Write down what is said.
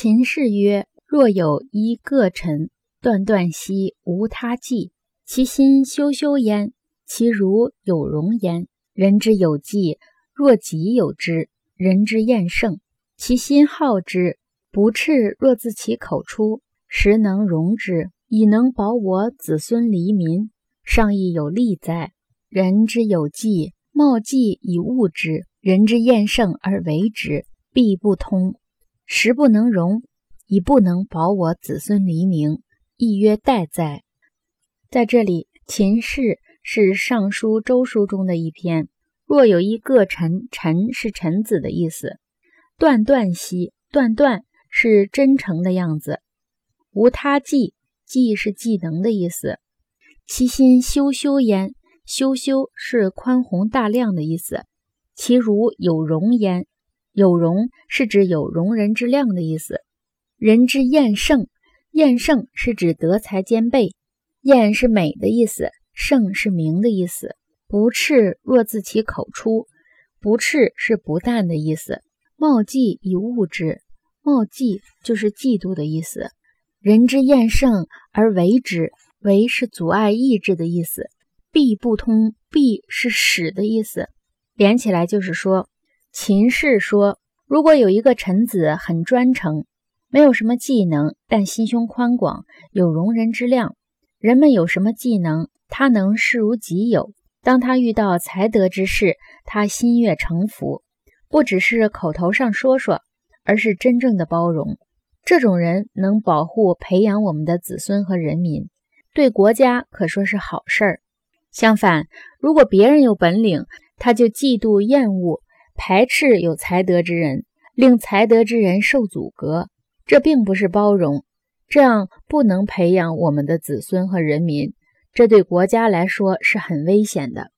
秦氏曰：“若有一个臣，断断兮无他计，其心修修焉，其如有容焉。人之有计，若己有之；人之厌胜，其心好之。不赤若自其口出，实能容之，以能保我子孙黎民，上亦有利哉？人之有计，冒计以物之；人之厌胜而为之，必不通。”实不能容，已不能保我子孙黎明，亦曰待哉？在这里，秦氏是尚书周书中的一篇。若有一个臣，臣是臣子的意思。断断兮，断断是真诚的样子。无他计，计是技能的意思。其心修修焉，修修是宽宏大量的意思。其如有容焉。有容是指有容人之量的意思。人之厌胜，厌胜是指德才兼备。厌是美的意思，胜是名的意思。不赤若自其口出，不赤是不淡的意思。冒忌以物之，冒忌就是嫉妒的意思。人之厌胜而为之，为是阻碍意志的意思。必不通，必是使的意思。连起来就是说。秦氏说：“如果有一个臣子很专诚，没有什么技能，但心胸宽广，有容人之量。人们有什么技能，他能视如己有。当他遇到才德之事，他心悦诚服，不只是口头上说说，而是真正的包容。这种人能保护、培养我们的子孙和人民，对国家可说是好事儿。相反，如果别人有本领，他就嫉妒、厌恶。”排斥有才德之人，令才德之人受阻隔，这并不是包容，这样不能培养我们的子孙和人民，这对国家来说是很危险的。